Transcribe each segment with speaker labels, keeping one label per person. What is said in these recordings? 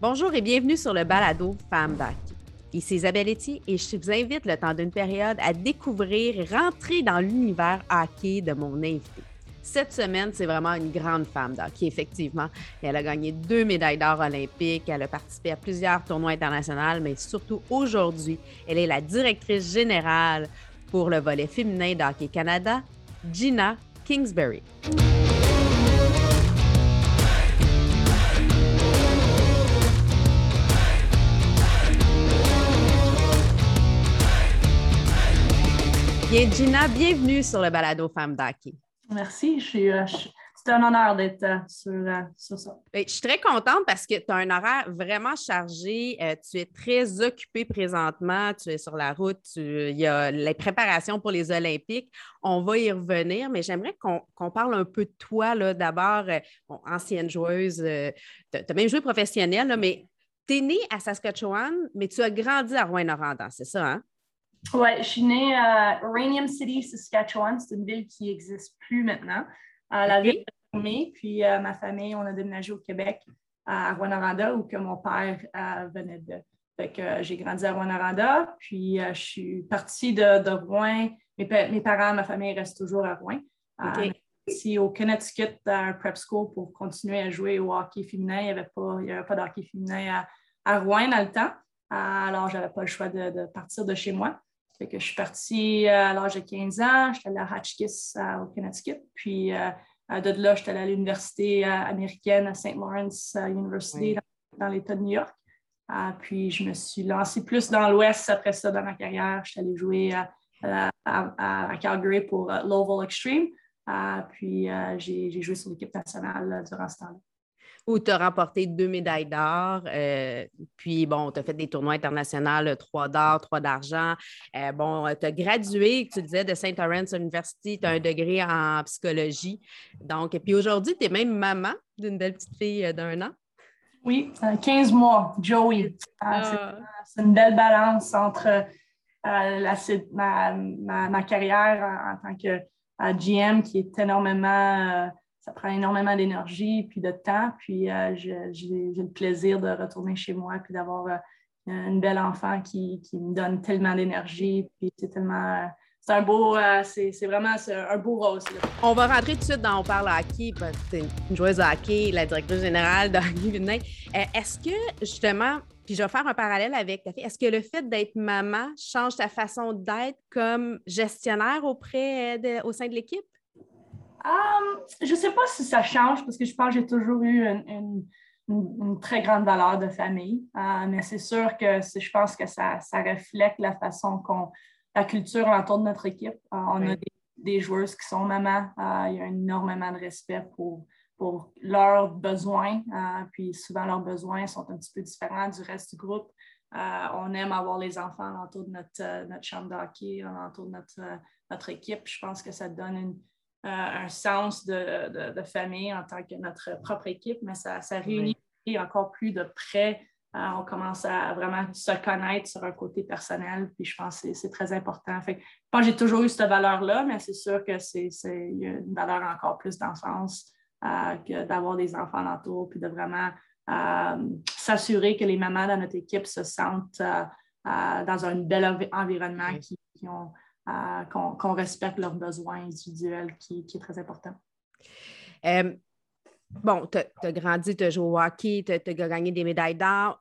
Speaker 1: Bonjour et bienvenue sur le balado Femmes d'hockey. Ici Isabelle Etier et je vous invite le temps d'une période à découvrir et rentrer dans l'univers hockey de mon invité. Cette semaine, c'est vraiment une grande femme d'hockey, effectivement. Elle a gagné deux médailles d'or olympiques, elle a participé à plusieurs tournois internationaux, mais surtout aujourd'hui, elle est la directrice générale pour le volet féminin d'Hockey Canada, Gina Kingsbury. Bien, Gina, bienvenue sur le balado Femmes d'Hockey.
Speaker 2: Merci, euh, c'est un honneur d'être euh, euh, sur, ça.
Speaker 1: Ben, je suis très contente parce que tu as un horaire vraiment chargé. tu es très occupée présentement. Tu es sur la route. il y a les préparations pour les Olympiques. On va y revenir, mais j'aimerais qu'on parle un peu de toi d'abord. ancienne joueuse, tu as même joué professionnelle, mais tu es née à Saskatchewan, mais tu as grandi à Rouen-Noranda, c'est ça, hein?
Speaker 2: Oui, je suis née à Uranium City, Saskatchewan. C'est une ville qui n'existe plus maintenant. Euh, la ville est fermée, puis euh, ma famille, on a déménagé au Québec, à Rwanda, où que mon père euh, venait de. Fait que j'ai grandi à Rwanda, puis je suis partie de, de Rouen. Mes, parents, ma famille restent toujours à Rouen. ici au Connecticut, à un prep school pour continuer à jouer au hockey féminin. Il n'y avait, pas, avait pas de hockey féminin à, à Rouen dans le temps. alors, je n'avais pas le choix de, partir de chez moi que je suis partie euh, à l'âge de 15 ans, j'étais allée à Hotchkiss au Connecticut. Puis euh, de là, j'étais allée à l'université euh, américaine à St. Lawrence University dans, l'État de New York. puis je me suis lancée plus dans l'Ouest après ça dans ma carrière. J'étais allée jouer à, Calgary pour Lowell Extreme. puis j'ai joué sur l'équipe nationale durant ce temps-là
Speaker 1: où tu as remporté deux médailles d'or. Euh, puis, bon, tu as fait des tournois internationaux, trois d'or, trois d'argent. Euh, bon, tu as gradué, tu disais, de St. Lawrence University, tu as un degré en psychologie. Donc, et puis aujourd'hui, tu es même maman d'une belle petite fille euh, d'un an.
Speaker 2: Oui, 15 mois, Joey. Ah. C'est une belle balance entre ma, carrière en, tant que GM qui est énormément ça prend énormément d'énergie puis de temps. Puis euh, j'ai le plaisir de retourner chez moi puis d'avoir euh, une belle enfant qui, me donne tellement d'énergie. Puis c'est tellement. Euh, c'est un beau, c'est vraiment un beau rôle.
Speaker 1: On va rentrer tout de suite dans On parle hockey, parce que c'est une joueuse de hockey, la directrice générale de Hockey Est-ce que, justement, puis je vais faire un parallèle avec ta fille. Est-ce que le fait d'être maman change ta façon d'être comme gestionnaire auprès au sein de l'équipe?
Speaker 2: Um, je ne sais pas si ça change parce que je pense que j'ai toujours eu une, très grande valeur de famille. Euh, mais c'est sûr que je pense que ça, reflète la façon qu'on, la culture autour de notre équipe. Euh, on a des, joueuses qui sont mamans. Euh, il y a énormément de respect pour, pour leurs besoins. puis souvent, leurs besoins sont un petit peu différents du reste du groupe. on aime avoir les enfants autour de notre, notre chambre d'hockey, autour de notre, notre équipe. Je pense que ça donne une, un sens de, famille en tant que notre propre équipe, mais ça, réunit encore plus de près. Euh, on commence à vraiment se connaître sur un côté personnel, puis je pense que c'est très important. Fait, je pense que j'ai toujours eu cette valeur-là, mais c'est sûr que c'est une valeur encore plus d'enfance euh, que d'avoir des enfants autour, puis de vraiment s'assurer que les mamans dans notre équipe se sentent dans un bel environnement qui, qui ont qu'on respecte leurs besoins individuels, qui, est très important.
Speaker 1: Euh, bon, tu as, grandi, tu as joué au hockey, tu as, gagné des médailles d'or.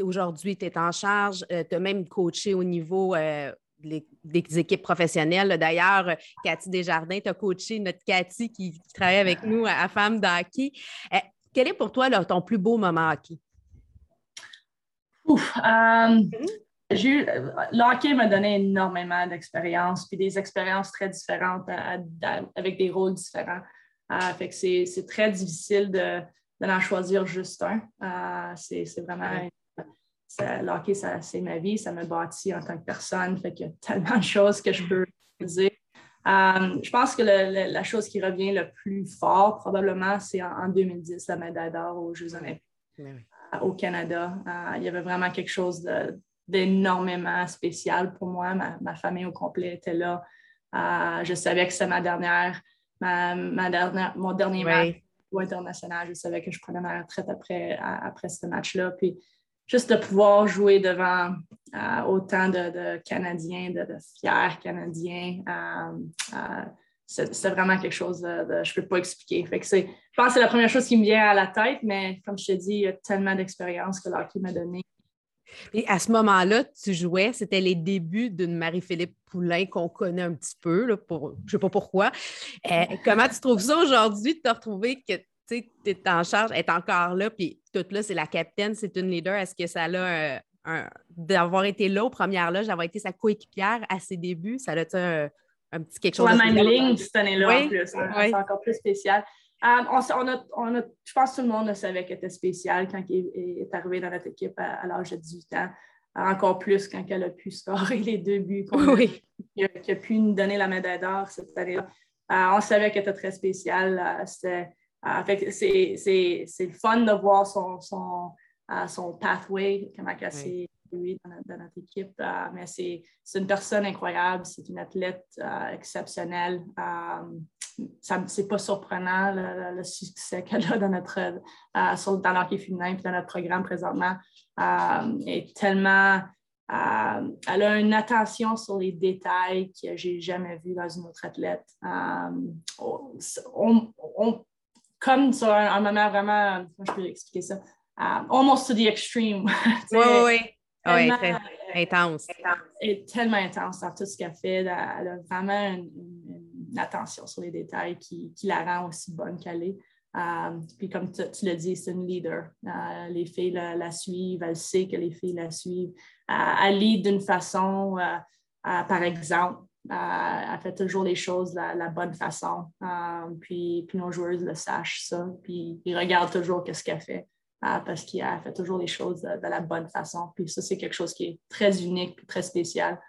Speaker 1: Aujourd'hui, tu es en charge. Euh, tu as même coaché au niveau euh, des équipes professionnelles. D'ailleurs, Cathy Desjardins, tu as coaché notre Cathy qui, travaille avec nous à, Femmes d'hockey. quel est pour toi ton plus beau moment hockey?
Speaker 2: Ouf, mm-hmm le hockey m'a donné énormément d'expériences, puis des expériences très différentes avec des rôles différents. Euh, fait que c'est très difficile de, d'en choisir juste un. Euh, c'est vraiment. le hockey, c'est ma vie, ça me bâtit en tant que personne. Fait qu'il y a tellement de choses que je peux dire. Euh, je pense que la chose qui revient le plus fort, probablement, c'est en, 2010, la médaille d'or aux Jeux olympiques au Canada. il y avait vraiment quelque chose de, d'énormément spécial pour moi. Ma, famille au complet était là. Euh, je savais que c'était ma dernière, ma, dernière, mon dernier match international. Je savais que je prenais ma retraite après, après ce match-là. Puis juste de pouvoir jouer devant euh, autant de, Canadiens, de, fiers Canadiens, euh, c'est vraiment quelque chose de, je ne peux pas expliquer. Fait que je pense que c'est la première chose qui me vient à la tête, mais comme je te dis, il y a tellement d'expérience que l'hockey m'a donné.
Speaker 1: Et à ce moment-là, tu jouais, c'était les débuts d'une Marie-Philippe Poulain qu'on connaît un petit peu, là, pour, je ne sais pas pourquoi. comment tu trouves ça aujourd'hui de te retrouver que tu es en charge, est encore là, puis toute là, c'est la capitaine, c'est une leader. Est-ce que ça a un, d'avoir été là aux premières loges, d'avoir été sa coéquipière à ses débuts, ça a un, un petit quelque chose.
Speaker 2: Sur la même ligne cette année-là en plus. Hein. C'est encore plus spécial. Euh, on, je pense que tout le monde le savait qu'elle était spéciale quand il est arrivé dans notre équipe à, l'âge de 18 ans. Encore plus quand elle a pu scorer les deux buts,
Speaker 1: oui.
Speaker 2: a, a, pu nous donner la médaille d'or cette année-là. Euh, on savait qu'elle était très spéciale. Euh, ah, c'est le fun de voir son, son, uh, son pathway, comment elle s'est oui. dans, notre équipe. Uh, mais c'est une personne incroyable, c'est une athlète uh, exceptionnelle. Um, c'est pas surprenant le, succès qu'elle a dans notre sur, dans l'hockey féminin et dans notre programme présentement. Um, est tellement elle a une attention sur les détails que j'ai jamais vu dans une autre athlète. On, comme sur un, moment vraiment, je peux expliquer ça, almost to the extreme.
Speaker 1: oui, oui, oui. très intense.
Speaker 2: Et tellement intense dans tout ce qu'elle fait. Elle a vraiment une, attention sur les détails qui, qui, la rend aussi bonne qu'elle est. Um, puis comme tu, l'as dit, c'est une leader. Uh, les filles la, suivent, elle sait que les filles la suivent. Uh, elle lead d'une façon, par exemple, elle fait toujours les choses de la, bonne façon. Euh, puis, puis, nos joueurs le sachent ça. Puis ils regardent toujours ce qu'elle fait euh, parce qu'elle fait toujours les choses de, la bonne façon. Puis ça, c'est quelque chose qui est très unique très spécial.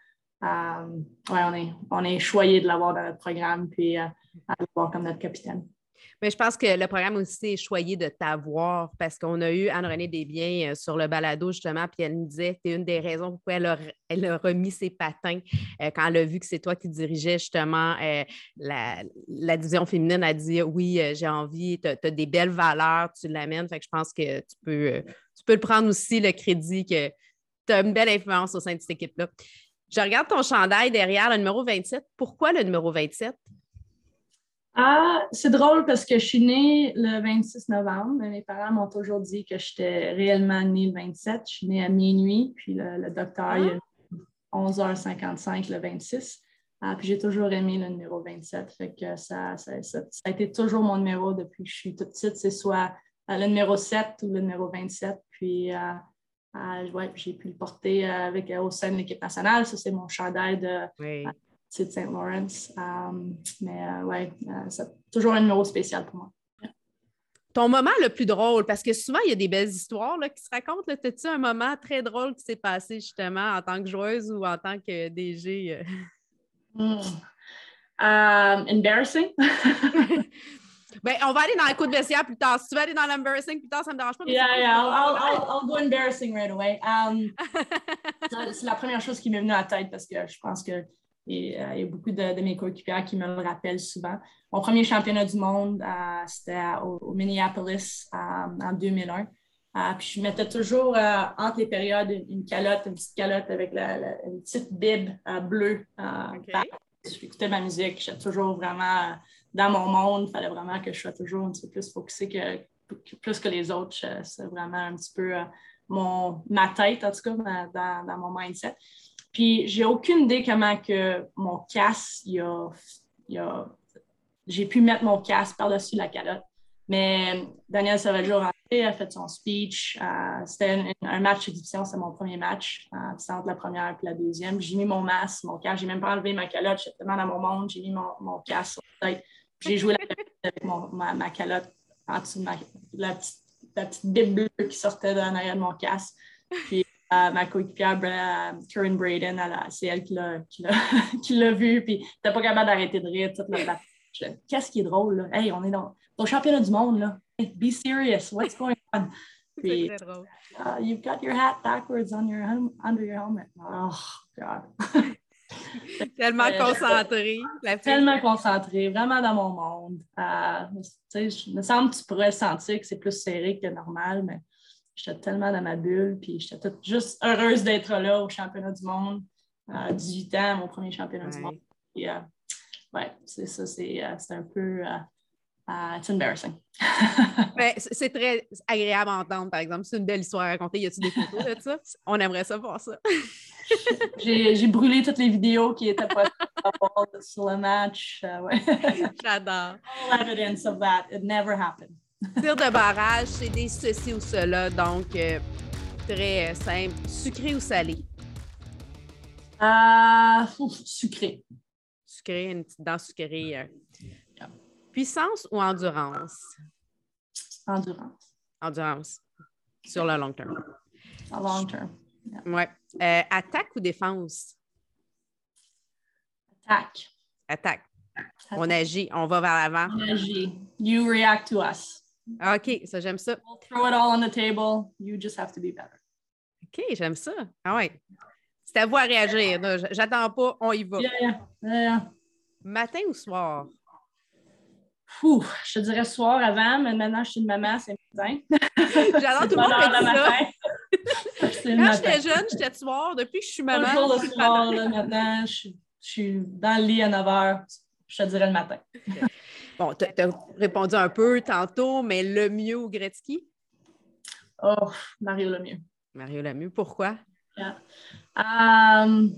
Speaker 2: Euh, ouais, on est, on est choyé de l'avoir dans notre programme puis à l'avoir comme notre capitaine.
Speaker 1: Mais je pense que le programme aussi est choyé de t'avoir parce qu'on a eu Anne-Renée Desbiens euh, sur le balado, justement, puis elle nous disait c'est une des raisons pourquoi elle a, remis ses patins euh, quand elle a vu que c'est toi qui dirigeais justement euh, la, division féminine. Elle a dit Oui, j'ai envie, tu as, des belles valeurs, tu l'amènes. Je pense que tu peux, tu peux le prendre aussi le crédit que tu as une belle influence au sein de cette équipe-là. Je regarde ton chandail derrière, le numéro 27. Pourquoi le numéro 27?
Speaker 2: Ah, c'est drôle parce que je suis née le 26 novembre, mais mes parents m'ont toujours dit que j'étais réellement née le 27. Je suis née à minuit, puis le, docteur, il a 11h55 le 26. Ah, puis j'ai toujours aimé le numéro 27. Fait que ça, ça, a été toujours mon numéro depuis que je suis toute petite. C'est soit euh, le numéro 7 ou le numéro 27. Puis euh, euh, j'ai pu le porter avec, au sein de l'équipe nationale. Ça, c'est mon chandail de c'est de St. Lawrence. Um, mais euh, ouais, euh, c'est toujours un numéro spécial pour moi.
Speaker 1: Ton moment le plus drôle, parce que souvent, il y a des belles histoires là, qui se racontent. As-tu un moment très drôle qui s'est passé justement en tant que joueuse ou en tant que DG? Euh?
Speaker 2: Hmm. Um, embarrassing.
Speaker 1: ben, on va aller dans les coups de vestiaire plus tard. Si tu veux aller dans l'embarrassing plus tard, ça ne me dérange pas.
Speaker 2: Yeah, yeah, I'll, I'll, I'll, go embarrassing right away. Um, c'est la première chose qui m'est venue à la tête parce que je pense que euh, il y a beaucoup de, mes coéquipiers qui me le rappellent souvent. Mon premier championnat du monde, euh, c'était au, Minneapolis euh, en 2001. puis je mettais toujours entre les périodes une, calotte, une petite calotte avec une petite bib bleue. J'écoutais ma musique, j'étais toujours vraiment dans mon monde. Il fallait vraiment que je sois toujours un petit peu plus focusé que, plus que les autres. C'est vraiment un petit peu mon, ma tête, en tout cas, dans, dans mon mindset. Puis, j'ai aucune idée comment que mon casque, j'ai pu mettre mon casque par-dessus la calotte. Mais Daniel Sauvageau rentré, a fait son speech. Euh, c'était un, match d'édition, c'est mon premier match. Euh, c'était entre la première et la deuxième. J'ai mis mon masque, mon casque. J'ai même pas enlevé ma calotte. J'étais tellement dans mon monde. J'ai mis mon, casque sur la tête. J'ai joué la avec ma, calotte en dessous de la, petite, la petite bible bleue qui sortait de l'arrière de mon casque. Puis ma coéquipière, Karen Braden, c'est elle qui l'a vu, puis t'es pas capable d'arrêter de rire la Qu'est-ce qui est drôle, là? Hey, on est dans le championnat du monde, là. be serious, what's going on?
Speaker 1: Puis, très drôle.
Speaker 2: Uh, you've got your hat backwards on your under your helmet. Oh, God.
Speaker 1: tellement
Speaker 2: Euh,
Speaker 1: concentré. La fille.
Speaker 2: tellement concentrée, vraiment dans mon monde. Euh, tu sais, je- il me semble que tu pourrais sentir que c'est plus serré que normal, mais j'étais tellement dans ma bulle, puis j'étais toute juste heureuse d'être là au championnat du monde. À 18 ans, mon premier championnat du monde. Puis, euh, ouais, c'est ça, c'est euh, c'est un peu. Euh, it's embarrassing.
Speaker 1: Mais c'est très agréable à entendre, par exemple. C'est une belle histoire à raconter. Y a-tu des photos de ça? On aimerait ça voir ça.
Speaker 2: J'ai brûlé toutes les vidéos qui étaient pas sur le match. euh, ouais.
Speaker 1: J'adore.
Speaker 2: All evidence of that. It never happened.
Speaker 1: Tir de barrage, c'est des ceci ou cela, donc euh, très simple. Sucré ou salé?
Speaker 2: Ah, sucré.
Speaker 1: Sucré, une petite dent sucrée. euh. Puissance ou endurance?
Speaker 2: Endurance.
Speaker 1: Endurance. Sur le long terme.
Speaker 2: Long.
Speaker 1: Euh, attaque ou défense?
Speaker 2: Attack.
Speaker 1: Attaque. On agit, on va vers l'avant.
Speaker 2: Energy. You react to us.
Speaker 1: OK, ça, j'aime ça.
Speaker 2: We'll throw it all on the table. You just have to be better.
Speaker 1: OK, j'aime ça. Ah ouais. C'est à vous à réagir. J'attends pas, on y va.
Speaker 2: Yeah, yeah. yeah.
Speaker 1: Matin ou soir?
Speaker 2: Ouh, je te dirais soir avant, mais maintenant je suis une maman, c'est matin.
Speaker 1: J'adore tout le monde dit ça. Quand j'étais jeune, j'étais soir. Depuis que je suis maman,
Speaker 2: Toujours le soir, là, maintenant, je, suis- je suis dans le lit à 9 h. Je te dirais le matin.
Speaker 1: Bon, tu as répondu un peu tantôt, mais le mieux au Gretzky?
Speaker 2: Oh, Mario le mieux.
Speaker 1: Mario Lemieux, pourquoi?
Speaker 2: Yeah. Um,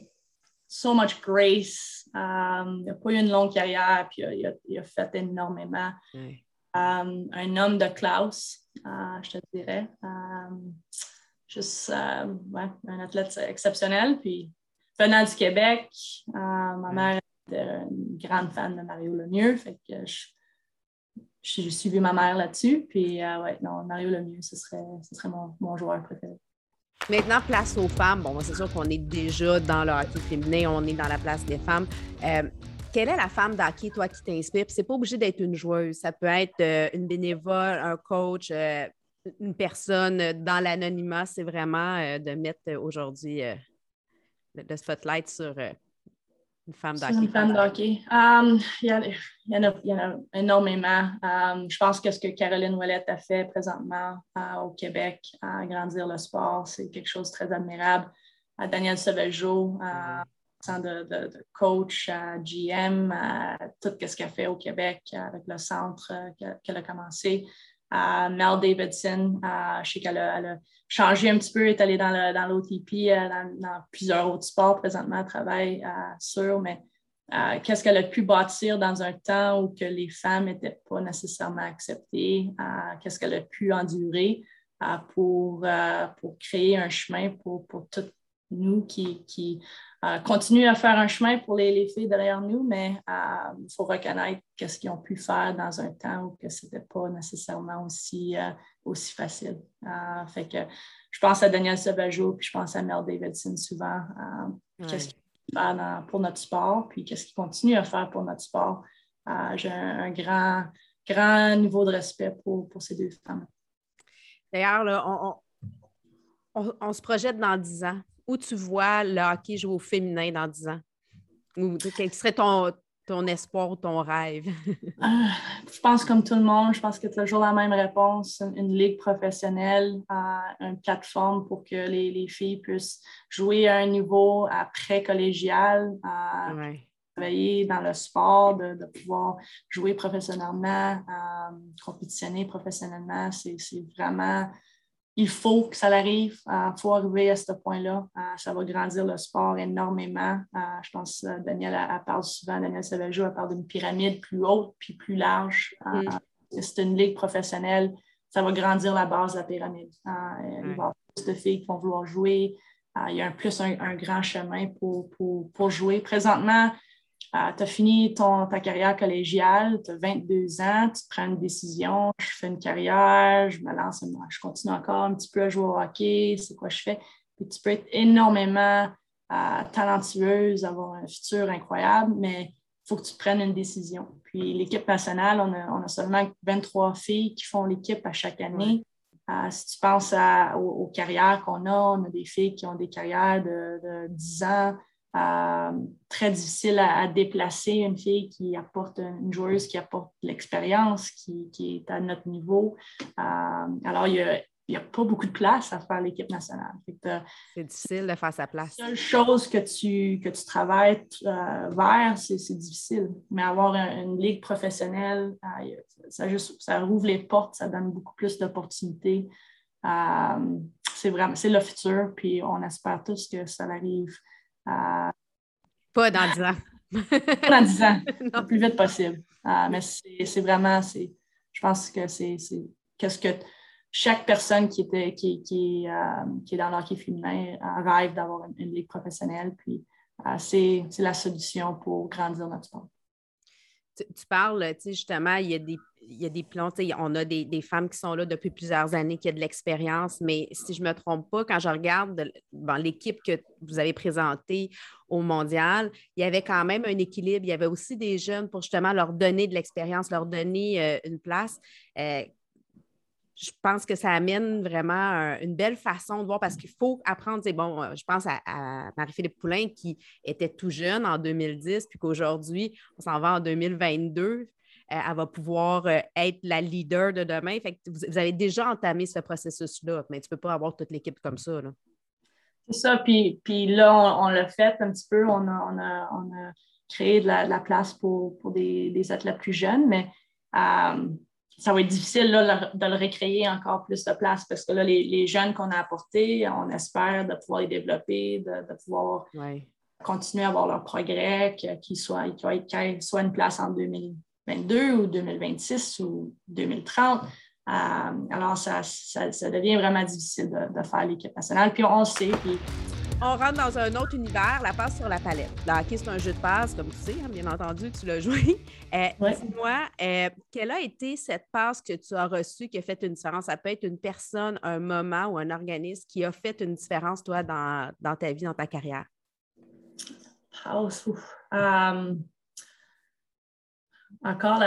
Speaker 2: so much grace. Um, il n'a pas eu une longue carrière, puis il a, il fait énormément. Um, un homme de classe, euh, je te dirais. Um, juste euh, ouais, un athlète exceptionnel. Puis venant du Québec, euh, ma mère était une grande fan de Mario Lemieux. Fait que je- j'ai suivi ma mère là-dessus. Puis euh, ouais, non, Mario Lemieux, ce serait, ce serait mon, mon joueur préféré.
Speaker 1: Maintenant, place aux femmes. Bon, c'est sûr qu'on est déjà dans le hockey féminin, on est dans la place des femmes. Euh, quelle est la femme d'hockey, toi, qui t'inspire? C'est pas obligé d'être une joueuse. Ça peut être euh, une bénévole, un coach, euh, une personne dans l'anonymat. C'est vraiment de mettre aujourd'hui le, spotlight sur une femme d'hockey.
Speaker 2: une femme. Um, il, y en a, il y en a- il y en a énormément. Um, je pense que ce que Caroline Ouellette a fait présentement euh, au Québec, à grandir le sport, c'est quelque chose de très admirable. À Daniel Sauvageau, euh, tant de, de- de coach, à GM, à tout ce qu'elle fait au Québec avec le centre euh, qu'elle a commencé. À Mel Davidson, je sais qu'elle a, changé un petit peu, est allée dans l'OTP, euh, dans, plusieurs autres sports présentement, elle travaille euh, sur, mais euh, qu'est-ce qu'elle a pu bâtir dans un temps où que les femmes n'étaient pas nécessairement acceptées, qu'est-ce qu'elle a pu endurer pour, pour créer un chemin pour, pour toutes nous qui, qui euh, continuent à faire un chemin pour les, les filles derrière nous, mais euh, il faut reconnaître qu'est-ce qu'ils ont pu faire dans un temps où que ce n'était pas nécessairement aussi, euh, aussi facile. Euh, fait que je pense à Daniel Sauvageau, puis je pense à Mel Davidson souvent. euh,
Speaker 1: Ouais.
Speaker 2: Qu'est-ce qu'il faire dans- pour notre sport, puis qu'est-ce qu'il continue à faire pour notre sport. Euh, J'ai un, un grand, grand niveau de respect pour, pour ces deux femmes.
Speaker 1: D'ailleurs, on, on- on- on se projette dans 10 ans. Où tu vois le hockey jouer au féminin dans 10 ans? Ou quel serait ton, ton espoir ou ton rêve?
Speaker 2: Euh, je pense comme tout le monde, je pense que tu as toujours la même réponse, une, une ligue professionnelle, euh, une plateforme pour que les, les filles puissent jouer à un niveau après collégial, euh,
Speaker 1: Ouais.
Speaker 2: travailler dans le sport, de, de pouvoir jouer professionnellement, euh, compétitionner professionnellement. C'est c'est vraiment, il faut que ça arrive. Il faut arriver à ce point-là. Euh, ça va grandir le sport énormément. Euh, je pense que Daniel elle, elle parle souvent, Daniel Sauvageau, elle parle d'une pyramide plus haute puis plus large. Euh,
Speaker 1: Mm.
Speaker 2: C'est une ligue professionnelle. Ça va grandir la base de la pyramide. Euh, Il va y
Speaker 1: Ouais.
Speaker 2: avoir plus de filles qui vont vouloir jouer. Euh, il y a un plus un, un grand chemin pour, pour, pour jouer. Présentement, tu as fini ton, ta carrière collégiale, tu as 22 ans, tu prends une décision, je fais une carrière, je me lance, je continue encore un petit peu à jouer au hockey, c'est quoi je fais? Puis tu peux être énormément euh, talentueuse, avoir un futur incroyable, mais il faut que tu prennes une décision. Puis l'équipe nationale, on a, on a seulement 23 filles qui font l'équipe à chaque année. Euh, si tu penses à- aux, aux carrières qu'on a, on a des filles qui ont des carrières de, de 10 ans, très difficile à, déplacer une fille qui apporte une joueuse qui apporte l'expérience, qui, qui, est à notre niveau. alors, il y a il n'y a pas beaucoup de place à faire l'équipe nationale.
Speaker 1: C'est difficile de faire sa place.
Speaker 2: La seule chose que tu, que tu travailles euh, vers, c'est difficile. Mais avoir une ligue professionnelle, euh, ça, juste, ça rouvre les portes, ça donne beaucoup plus d'opportunités. Euh, c'est vraiment c'est le futur, puis on espère tous que ça arrive.
Speaker 1: Pas dans 10 ans.
Speaker 2: pas dans 10 ans, le plus vite possible. mais c'est vraiment, je pense que c'est qu'est-ce que chaque personne qui, était, qui, qui, euh, qui est dans l'hockey féminin rêve d'avoir une, ligue professionnelle. Puis euh, c'est la solution pour grandir notre sport.
Speaker 1: Tu, parles, tu sais, justement, il y a des, il y a des plans, on a des, femmes qui sont là depuis plusieurs années, qui ont de l'expérience, mais si je ne me trompe pas, quand je regarde l'équipe que vous avez présentée au mondial, il y avait quand même un équilibre. Il y avait aussi des jeunes pour justement leur donner de l'expérience, leur donner euh, une place je pense que ça amène vraiment une belle façon de voir parce qu'il faut apprendre. Bon, euh, je pense à, Marie-Philippe Poulain qui était tout jeune en 2010, puis qu'aujourd'hui, on s'en va en 2022. Euh, elle va pouvoir euh, être la leader de demain. Fait que vous, avez déjà entamé ce processus-là, mais tu ne peux pas avoir toute l'équipe comme ça.
Speaker 2: C'est ça, puis, puis là, on, l'a fait un petit peu. On a, on a, créé de la, place pour, pour des, des, athlètes plus jeunes, mais ça va être difficile de le recréer encore plus de place parce que là, les, jeunes qu'on a apportés, on espère de pouvoir les développer, de, pouvoir continuer à avoir leur progrès, qu'ils soient, qu soit une place en 2022 ou 2026 ou 2030. Euh, alors, ça, devient vraiment difficile de, faire l'équipe nationale. Puis on le sait. Puis
Speaker 1: on rentre dans un autre univers, la passe sur la palette. Le hockey, c'est un jeu de passe, comme tu sais, hein, bien entendu, tu l'as joué. Euh, dis-moi, euh, quelle a été cette passe que tu as reçue qui a fait une différence? Ça peut être une personne, un moment ou un organisme qui a fait une différence, toi, dans, ta vie, dans ta carrière.
Speaker 2: Passe, um, encore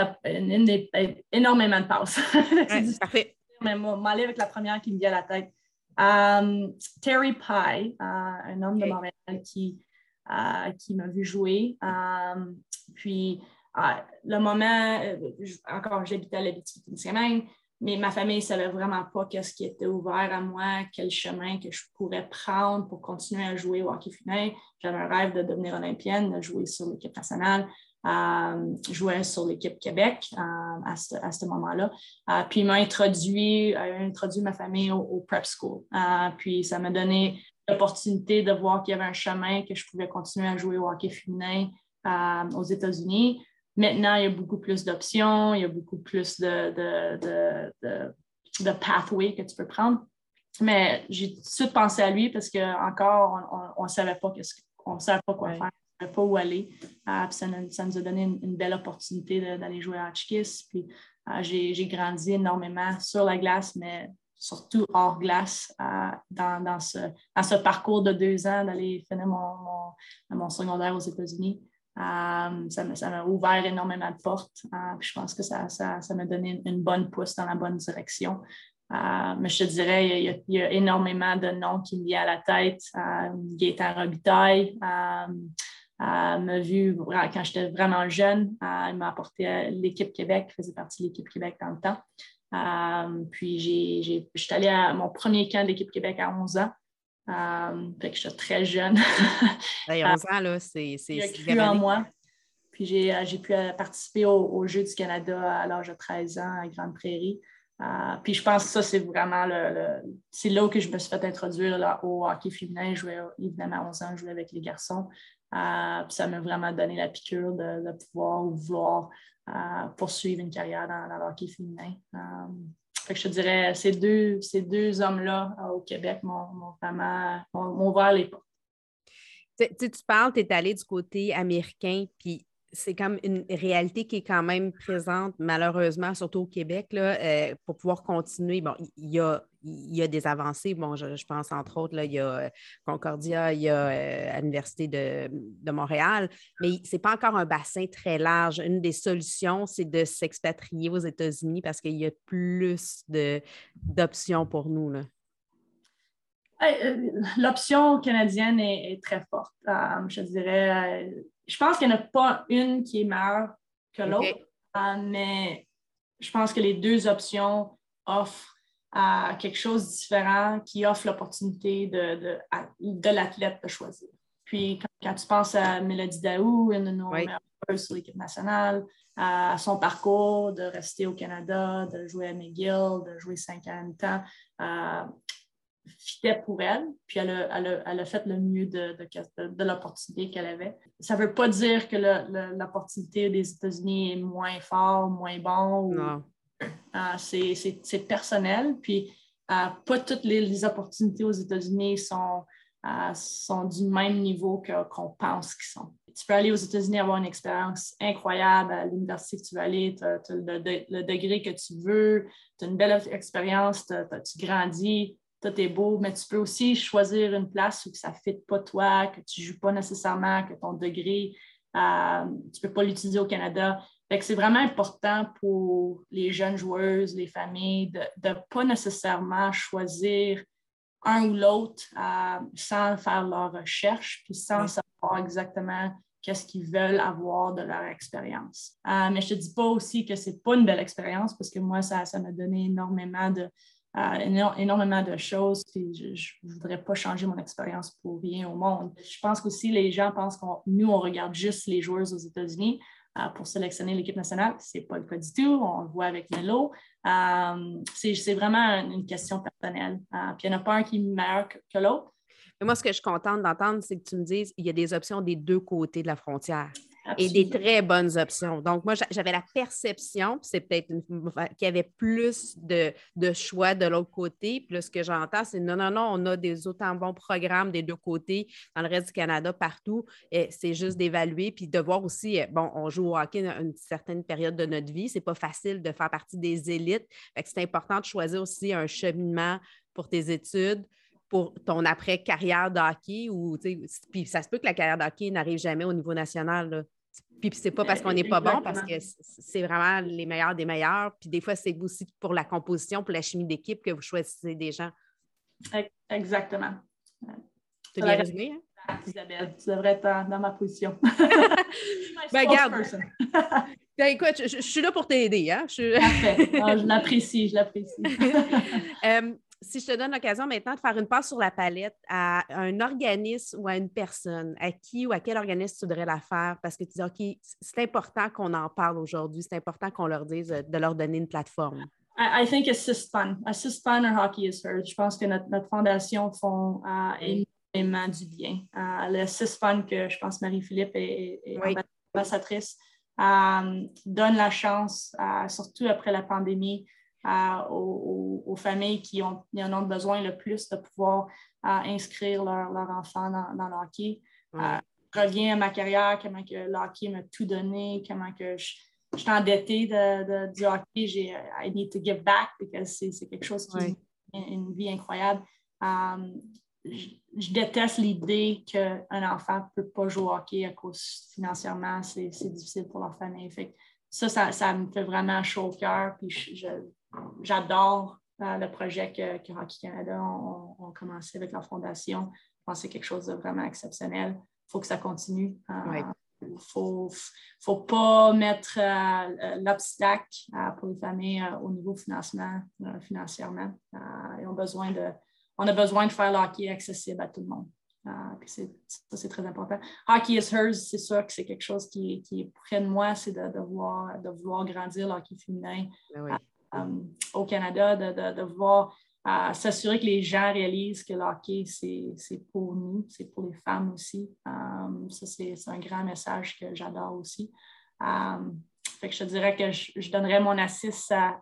Speaker 2: énormément de passes.
Speaker 1: parfait.
Speaker 2: Mais moi, m'aller avec la première qui me vient à la tête. Um, Terry Pye, uh, un homme de Montréal qui, uh, qui m'a vu jouer. Um, puis, uh, le moment, euh, encore, j'habitais à l'habitude mais ma famille ne savait vraiment pas qu'est-ce qui était ouvert à moi, quel chemin que je pourrais prendre pour continuer à jouer au hockey féminin. J'avais un rêve de devenir olympienne, de jouer sur l'équipe nationale. Euh, jouais sur l'équipe Québec euh, à ce, moment-là. Euh, puis il m'a introduit, introduit ma famille au, prep school. puis ça m'a donné l'opportunité de voir qu'il y avait un chemin que je pouvais continuer à jouer au hockey féminin aux États-Unis. Maintenant, il y a beaucoup plus d'options, il y a beaucoup plus de, de, de, pathway que tu peux prendre. Mais j'ai tout de suite pensé à lui parce qu'encore, on ne savait pas, savait pas quoi faire pas où aller. Euh, ça, nous, a donné une, belle opportunité d'aller jouer à Hotchkiss. Puis euh, j'ai grandi énormément sur la glace, mais surtout hors glace euh, dans, ce, parcours de deux ans d'aller finir mon, secondaire aux États-Unis. ça m'a ouvert énormément de portes. je pense que ça m'a ça, donné une, bonne pousse dans la bonne direction. mais je te dirais, il y, a, énormément de noms qui me viennent à la tête. Gaëtan Robitaille, elle m'a vu quand j'étais vraiment jeune. Elle m'a apporté l'équipe Québec, faisait partie de l'équipe Québec dans le temps. Euh, puis, j'ai, je suis allée à mon premier camp de l'équipe Québec à 11 ans. Euh, fait que j'étais très jeune.
Speaker 1: 11 ans, là, c'est.
Speaker 2: J'ai cru en moi. Puis, j'ai, pu participer aux Jeux du Canada à l'âge de 13 ans à Grande Prairie. Euh, puis je pense que ça, c'est vraiment le, c'est là où que je me suis fait introduire là, au hockey féminin. Je jouais évidemment à 11 ans, je jouais avec les garçons. Euh, ça m'a vraiment donné la piqûre de, pouvoir ou vouloir euh, poursuivre une carrière dans, le hockey féminin. Euh, je te dirais, ces deux, ces deux hommes-là au Québec m'ont vraiment ouvert les portes.
Speaker 1: Tu, tu parles, tu es allé du côté américain, puis c'est comme une réalité qui est quand même présente, malheureusement, surtout au Québec, là, pour pouvoir continuer. Bon, il y a, y a des avancées. Bon, je, pense entre autres, là, il y a euh, Concordia, il y a euh, l'Université de, de, Montréal, mais ce n'est pas encore un bassin très large. Une des solutions, c'est de s'expatrier aux États-Unis parce qu'il y a plus d'options pour nous. Là.
Speaker 2: L'option canadienne est, très forte. je dirais, je pense qu'il n'y en a pas une qui est meilleure que l'autre, mais je pense que les deux options offrent quelque chose de différent qui offre l'opportunité de, de, l'athlète de choisir. Puis quand, tu penses à Mélodie Daou, une de nos meilleures sur l'équipe nationale, à son parcours de rester au Canada, de jouer à McGill, de jouer cinq ans en même temps, euh, fitait pour elle, puis elle a, fait le mieux de, de, l'opportunité qu'elle avait. Ça ne veut pas dire que l'opportunité des États-Unis est moins fort, moins bon.
Speaker 1: Non.
Speaker 2: Euh, c'est personnel, puis euh, pas toutes les, opportunités aux États-Unis sont, euh, du même niveau qu'on pense qu'ils sont. Tu peux aller aux États-Unis avoir une expérience incroyable à l'université que tu veux aller, le, degré que tu veux, tu as une belle expérience, tu grandis, tout est beau, mais tu peux aussi choisir une place où ça ne fit pas toi, que tu ne joues pas nécessairement, que ton degré, tu ne peux pas l'utiliser au Canada. C'est vraiment important pour les jeunes joueuses, les familles, de ne pas nécessairement choisir un ou l'autre euh, sans faire leur recherche, puis sans savoir exactement qu'est-ce qu'ils veulent avoir de leur expérience. Euh, mais je ne te dis pas aussi que ce n'est pas une belle expérience parce que moi, ça m'a donné énormément de, énormément de choses, puis je ne voudrais pas changer mon expérience pour rien au monde. Je pense qu'aussi les gens pensent que nous, on regarde juste les joueurs aux États-Unis euh, pour sélectionner l'équipe nationale. Ce n'est pas le cas du tout. On le voit avec Melo. Euh, c'est vraiment une question personnelle. Euh, puis il n'y en a pas un qui est meilleur que, l'autre.
Speaker 1: moi, ce que je suis contente d'entendre, c'est que tu me dises qu'il y a des options des deux côtés de la frontière et des très bonnes options. Donc, moi, j'avais la perception, c'est peut-être qu'il y avait plus de, choix de l'autre côté. Puis ce que j'entends, c'est non, non, non, on a des autant bons programmes des deux côtés dans le reste du Canada, partout. C'est juste d'évaluer puis de voir aussi, euh, bon, on joue au hockey une certaine période de notre vie. C'est pas facile de faire partie des élites. C'est important de choisir aussi un cheminement pour tes études pour ton après-carrière de hockey ou puis ça se peut que la carrière de hockey n'arrive jamais au niveau national. Là. Puis c'est pas parce qu'on n'est pas bon, parce que c'est vraiment les meilleurs des meilleurs. Puis des fois, c'est aussi pour la composition, pour la chimie d'équipe que vous choisissez des gens.
Speaker 2: Exactement.
Speaker 1: Tu bien résumé,
Speaker 2: hein? Isabelle, tu devrais être dans, ma position.
Speaker 1: ben, regarde. ben, écoute, je, suis là pour t'aider. Hein?
Speaker 2: Je... Parfait. Ah, je l'apprécie, je l'apprécie.
Speaker 1: Euh, si je te donne l'occasion maintenant de faire une passe sur la palette à un organisme ou à une personne, à qui ou à quel organisme tu voudrais la faire parce que tu dis, OK, c'est important qu'on en parle aujourd'hui, c'est important qu'on leur dise de leur donner une plateforme.
Speaker 2: I, think Assist Fun. Assist Fun or Hockey is Heard. Je pense que notre, fondation font uh, énormément du bien. Uh, le Assist Fun, que je pense Marie-Philippe est, ambassadrice, um, donne la chance, uh, surtout après la pandémie, aux, familles qui, ont, en ont besoin le plus de pouvoir inscrire leur, leur enfant dans, dans, le hockey. je reviens à ma carrière, comment que le hockey m'a tout donné, comment que je, suis endettée de, du hockey. J'ai I need to give back parce que c'est quelque chose qui est une vie incroyable. Um, je, déteste l'idée qu'un enfant ne peut pas jouer au hockey à cause financièrement, c'est difficile pour leur famille. Fait ça, ça, me fait vraiment chaud au cœur. Puis je, j'adore euh, le projet que, que, Hockey Canada a commencé avec la fondation. Je pense que c'est quelque chose de vraiment exceptionnel. Il faut que ça continue. Il euh, ne faut, faut, pas mettre euh, l'obstacle pour les familles au niveau financement, financièrement. ils ont besoin de, on a besoin de faire le hockey accessible à tout le monde. ça, c'est très important. Hockey is hers, c'est sûr que c'est quelque chose qui, qui, est près de moi, c'est de, de, vouloir, de vouloir grandir le hockey féminin. Ben au Canada, de, de, voir euh, s'assurer que les gens réalisent que le hockey, c'est pour nous, c'est pour les femmes aussi. Euh, ça, c'est un grand message que j'adore aussi. fait que je te dirais que je, donnerais mon assist à,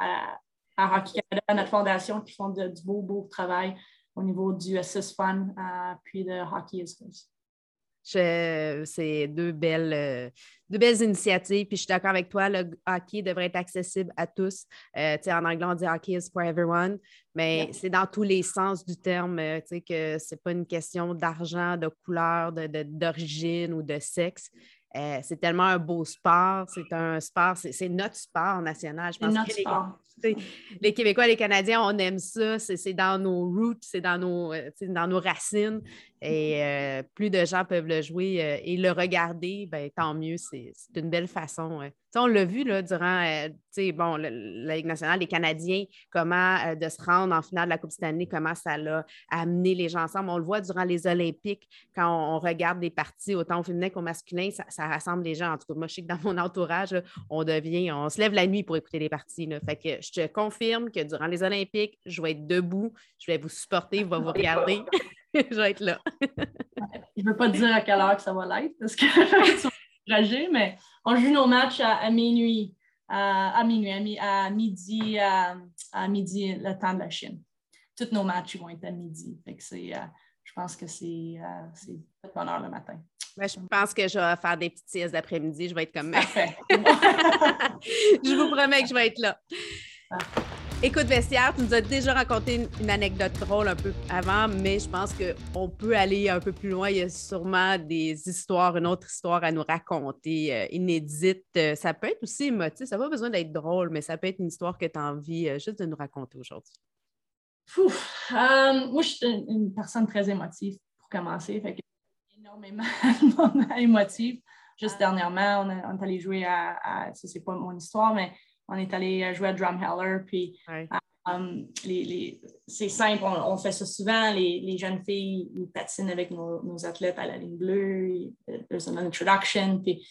Speaker 2: à, Hockey Canada, à notre fondation qui font du beau, beau travail au niveau du Assist Fund, puis de Hockey is
Speaker 1: c'est deux belles, euh, deux belles initiatives. Puis je suis d'accord avec toi, le hockey devrait être accessible à tous. Euh, en anglais, on dit hockey is for everyone, mais c'est dans tous les sens du terme. Euh, que ce n'est pas une question d'argent, de couleur, d'origine ou de sexe. Euh, c'est tellement un beau sport. C'est un sport, c'est notre sport national. Je pense
Speaker 2: notre sport
Speaker 1: les Québécois, les Canadiens, on aime ça. C'est dans nos roots, c'est dans, nos, euh, dans nos racines. Et euh, plus de gens peuvent le jouer euh, et le regarder, ben, tant mieux. C'est une belle façon. On l'a vu là, durant bon, la Ligue nationale, les Canadiens, comment de se rendre en finale de la Coupe Stanley, comment ça l'a amené les gens ensemble. On le voit durant les Olympiques, quand on, regarde des parties autant au féminin qu'au masculin, ça, rassemble les gens. En tout cas, moi, je sais que dans mon entourage, on devient, on se lève la nuit pour écouter les parties. Fait que je te confirme que durant les Olympiques, je vais être debout, je vais vous supporter, je vais vous regarder. je vais être là.
Speaker 2: je ne veux pas te dire à quelle heure que ça va l'être parce que tu mais on joue nos matchs à, minuit, à, minuit, à, midi, à, midi, le temps de la Chine. Tous nos matchs vont être à midi. Fait euh, je pense que c'est euh, bonne heure le matin.
Speaker 1: Ben, je pense que je vais faire des petites siestes d'après-midi. Je vais être comme. je vous promets que je vais être là. Écoute, Vestiaire, tu nous as déjà raconté une, anecdote drôle un peu avant, mais je pense qu'on peut aller un peu plus loin. Il y a sûrement des histoires, une autre histoire à nous raconter, euh, inédite. Euh, ça peut être aussi émotif, ça n'a pas besoin d'être drôle, mais ça peut être une histoire que tu as envie euh, juste de nous raconter aujourd'hui.
Speaker 2: moi, je suis une, personne très émotive pour commencer, fait que énormément émotive. Juste dernièrement, on, est allé jouer à, à ça, c'est pas mon histoire, mais on est allé euh, jouer à Drumheller, puis euh, um, c'est simple, on, fait ça souvent. Les, jeunes filles ils patinent avec nos, athlètes à la ligne bleue. There's an introduction. Puis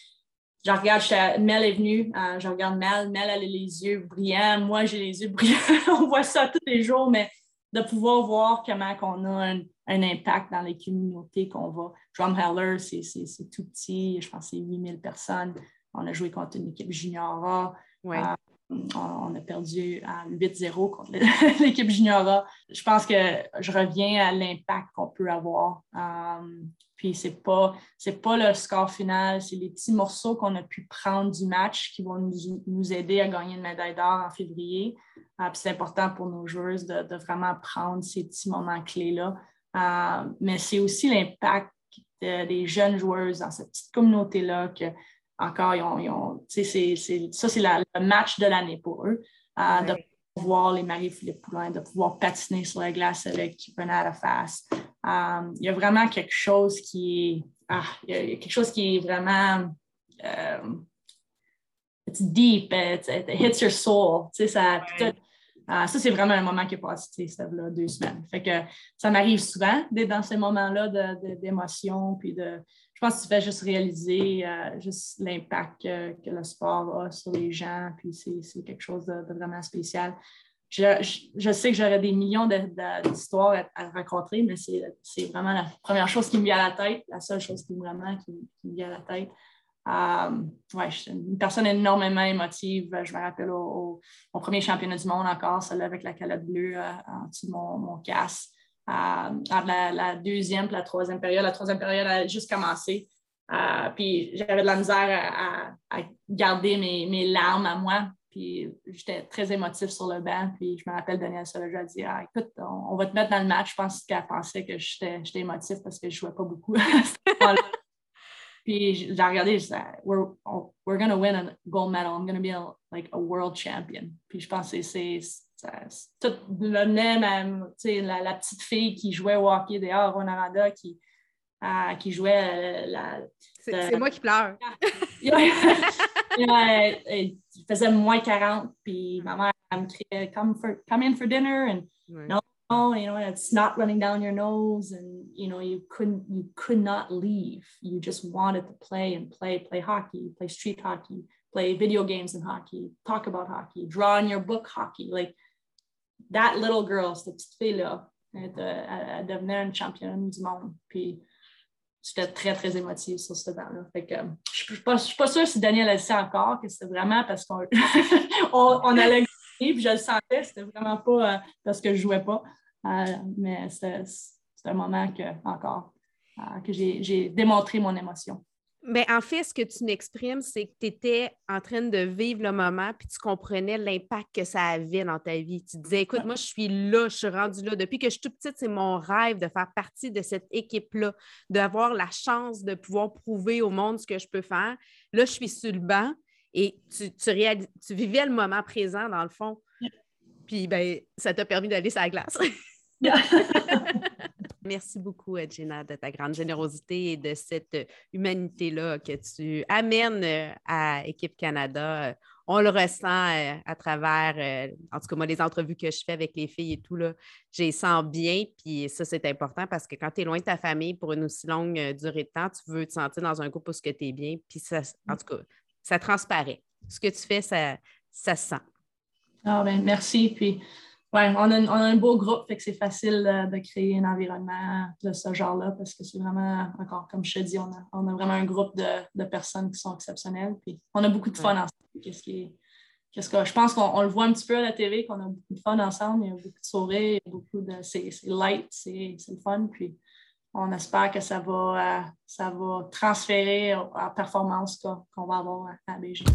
Speaker 2: je regarde, Mel est venue, euh, je regarde Mel. Mel, elle a les yeux brillants. Moi, j'ai les yeux brillants. on voit ça tous les jours, mais de pouvoir voir comment on a un, impact dans les communautés qu'on va. Drumheller, c'est tout petit. Je pense que c'est 8000 personnes. On a joué contre une équipe junior. Ouais on a perdu à 8-0 contre l'équipe juniora. Je pense que je reviens à l'impact qu'on peut avoir. Euh, puis ce n'est pas, pas le score final, c'est les petits morceaux qu'on a pu prendre du match qui vont nous, aider à gagner une médaille d'or en février. Euh, c'est important pour nos joueurs de, vraiment prendre ces petits moments clés-là. Euh, mais c'est aussi l'impact des jeunes joueurs dans cette petite communauté-là que encore, ils ont, ça, c'est le match de l'année pour eux, euh, de voir les Marie-Philippe Poulin, de pouvoir patiner sur la glace avec Bernard face. Euh, il y a vraiment quelque chose qui est, ah, il y a quelque chose qui est vraiment, euh, it's deep, it, hits your soul. Ça, ça, c'est vraiment un moment qui est passé, ça là, deux semaines. Fait que ça m'arrive souvent d'être dans ces moments-là d'émotion, puis de, je pense que tu fais juste réaliser euh, juste l'impact que, le sport a sur les gens, puis c'est quelque chose de, vraiment spécial. Je, sais que j'aurais des millions d'histoires à, raconter, mais c'est vraiment la première chose qui me vient à la tête, la seule chose qui vraiment qui, me vient à la tête. Euh, ouais, je suis une personne énormément émotive. Je me rappelle au, premier championnat du monde encore, celle avec la calotte bleue euh, en dessous de mon, mon casque à, la, deuxième la troisième période. La troisième période a juste commencé. Euh, puis j'avais de la misère à, garder mes, larmes à moi. Puis j'étais très émotive sur le banc. Puis je me rappelle, Daniel Soleja a dit ah, Écoute, on, va te mettre dans le match. Je pense qu'elle pensait que j'étais émotive parce que je ne jouais pas beaucoup Puis j'ai regardé, je disais We're, we're going to win a gold medal. I'm going to be like a world champion. Puis je pense que c'est tout le même, la, la, petite fille qui jouait au hockey dehors, Ronarada, qui, euh, qui jouait euh, la.
Speaker 1: C'est moi qui pleure.
Speaker 2: il faisait moins 40, puis ma mère me criait come, for, come in for dinner, and no, you know, and it's not running down your nose, and you know, you couldn't, you could not leave. You just wanted to play and play, play hockey, play street hockey, play video games and hockey, talk about hockey, draw in your book hockey, like that little girl, cette petite fille-là, elle, elle, devenait une championne du monde. Puis très, très émotive sur ce banc-là. Fait que je ne suis, pas sûre si Daniel a dit ça encore, que c'était vraiment parce qu'on on, on allait puis je le sentais, c'était vraiment pas euh, parce que je ne jouais pas. Euh, mais c'était un moment que, encore, euh, que j'ai démontré mon émotion.
Speaker 1: Mais en fait, ce que tu m'exprimes, c'est que tu étais en train de vivre le moment, puis tu comprenais l'impact que ça avait dans ta vie. Tu disais, écoute, moi, je suis là, je suis rendue là. Depuis que je suis toute petite, c'est mon rêve de faire partie de cette équipe-là, d'avoir la chance de pouvoir prouver au monde ce que je peux faire. Là, je suis sur le banc et tu, tu vivais le moment présent, dans le fond. Puis, ben, ça t'a permis d'aller sur la glace. Merci beaucoup, Gina, de ta grande générosité et de cette humanité-là que tu amènes euh, à Équipe Canada. On le ressent euh, à travers, euh, en tout cas, moi, les entrevues que je fais avec les filles et tout, là, les sens bien. Puis ça, c'est important parce que quand tu es loin de ta famille pour une aussi longue durée de temps, tu veux te sentir dans un groupe où tu es bien. Puis ça, en tout cas, ça transparaît. Ce que tu fais, ça, ça se sent.
Speaker 2: Ah ben merci. Puis ouais, on a, un beau groupe, fait que c'est facile de, créer un environnement de ce genre-là parce que c'est vraiment, encore comme je te dis, on a, on a vraiment un groupe de, personnes qui sont exceptionnelles. Puis on a beaucoup de fun ensemble. Qu'est-ce qui qu'est-ce que je pense qu'on le voit un petit peu à la télé, qu'on a beaucoup de fun ensemble, il y a beaucoup de sourires, beaucoup de. C'est light, c'est le fun. Puis on espère que ça va, euh, ça va transférer la performance qu'on va avoir à, à BG.